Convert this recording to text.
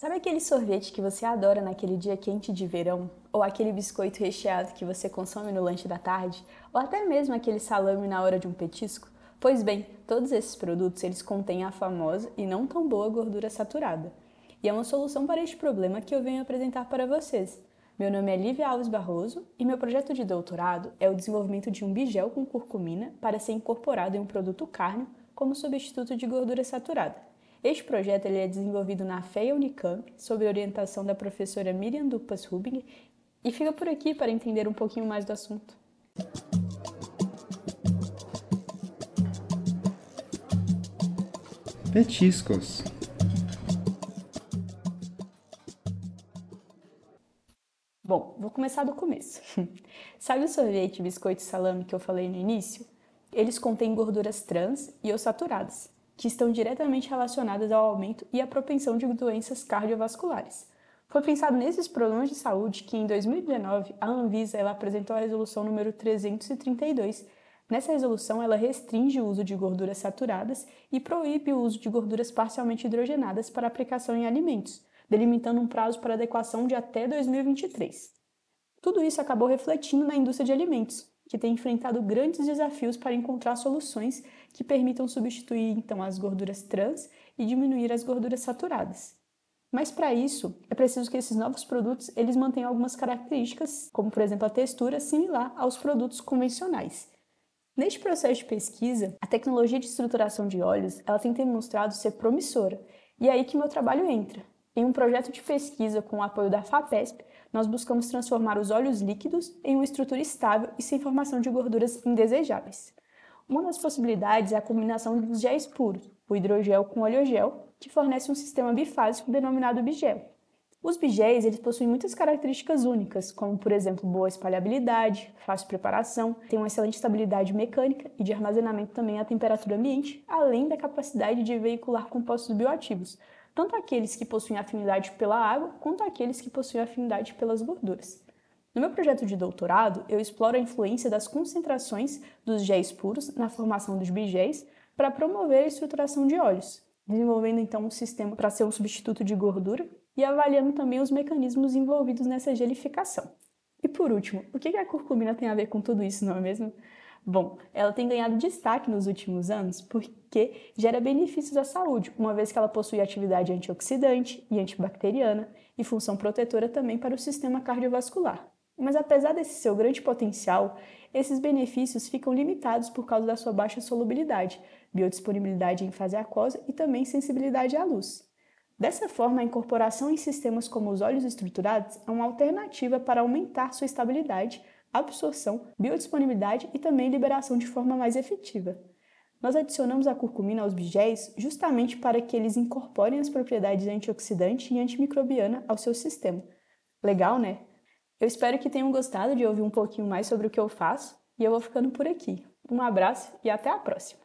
Sabe aquele sorvete que você adora naquele dia quente de verão? Ou aquele biscoito recheado que você consome no lanche da tarde? Ou até mesmo aquele salame na hora de um petisco? Pois bem, todos esses produtos eles contêm a famosa e não tão boa gordura saturada. E é uma solução para este problema que eu venho apresentar para vocês. Meu nome é Lívia Alves Barroso e meu projeto de doutorado é o desenvolvimento de um bigel com curcumina para ser incorporado em um produto carne como substituto de gordura saturada. Este projeto ele é desenvolvido na FEA Unicamp, sob orientação da professora Miriam Dupas Rubing, e fica por aqui para entender um pouquinho mais do assunto. Petiscos. Bom, vou começar do começo. Sabe o sorvete, biscoito e salame que eu falei no início? Eles contêm gorduras trans e ou saturadas que estão diretamente relacionadas ao aumento e à propensão de doenças cardiovasculares. Foi pensado nesses problemas de saúde que, em 2019, a Anvisa ela apresentou a resolução número 332. Nessa resolução, ela restringe o uso de gorduras saturadas e proíbe o uso de gorduras parcialmente hidrogenadas para aplicação em alimentos, delimitando um prazo para adequação de até 2023. Tudo isso acabou refletindo na indústria de alimentos, que tem enfrentado grandes desafios para encontrar soluções que permitam substituir então as gorduras trans e diminuir as gorduras saturadas. Mas para isso, é preciso que esses novos produtos eles mantenham algumas características, como por exemplo a textura similar aos produtos convencionais. Neste processo de pesquisa, a tecnologia de estruturação de óleos ela tem demonstrado ser promissora, e é aí que meu trabalho entra. Em um projeto de pesquisa com o apoio da FAPESP, nós buscamos transformar os óleos líquidos em uma estrutura estável e sem formação de gorduras indesejáveis. Uma das possibilidades é a combinação dos géis puros, o hidrogel com óleo gel, que fornece um sistema bifásico denominado bigel. Os bigéis eles possuem muitas características únicas, como por exemplo boa espalhabilidade, fácil preparação, tem uma excelente estabilidade mecânica e de armazenamento também à temperatura ambiente, além da capacidade de veicular compostos bioativos, tanto aqueles que possuem afinidade pela água quanto aqueles que possuem afinidade pelas gorduras. No meu projeto de doutorado, eu exploro a influência das concentrações dos géis puros na formação dos bigéis para promover a estruturação de óleos, desenvolvendo então um sistema para ser um substituto de gordura e avaliando também os mecanismos envolvidos nessa gelificação. E por último, o que a curcumina tem a ver com tudo isso, não é mesmo? Bom, ela tem ganhado destaque nos últimos anos porque gera benefícios à saúde, uma vez que ela possui atividade antioxidante e antibacteriana e função protetora também para o sistema cardiovascular. Mas apesar desse seu grande potencial, esses benefícios ficam limitados por causa da sua baixa solubilidade, biodisponibilidade em fase aquosa e também sensibilidade à luz. Dessa forma, a incorporação em sistemas como os óleos estruturados é uma alternativa para aumentar sua estabilidade, absorção, biodisponibilidade e também liberação de forma mais efetiva. Nós adicionamos a curcumina aos bigéis justamente para que eles incorporem as propriedades antioxidante e antimicrobiana ao seu sistema. Legal, né? Eu espero que tenham gostado de ouvir um pouquinho mais sobre o que eu faço e eu vou ficando por aqui. Um abraço e até a próxima!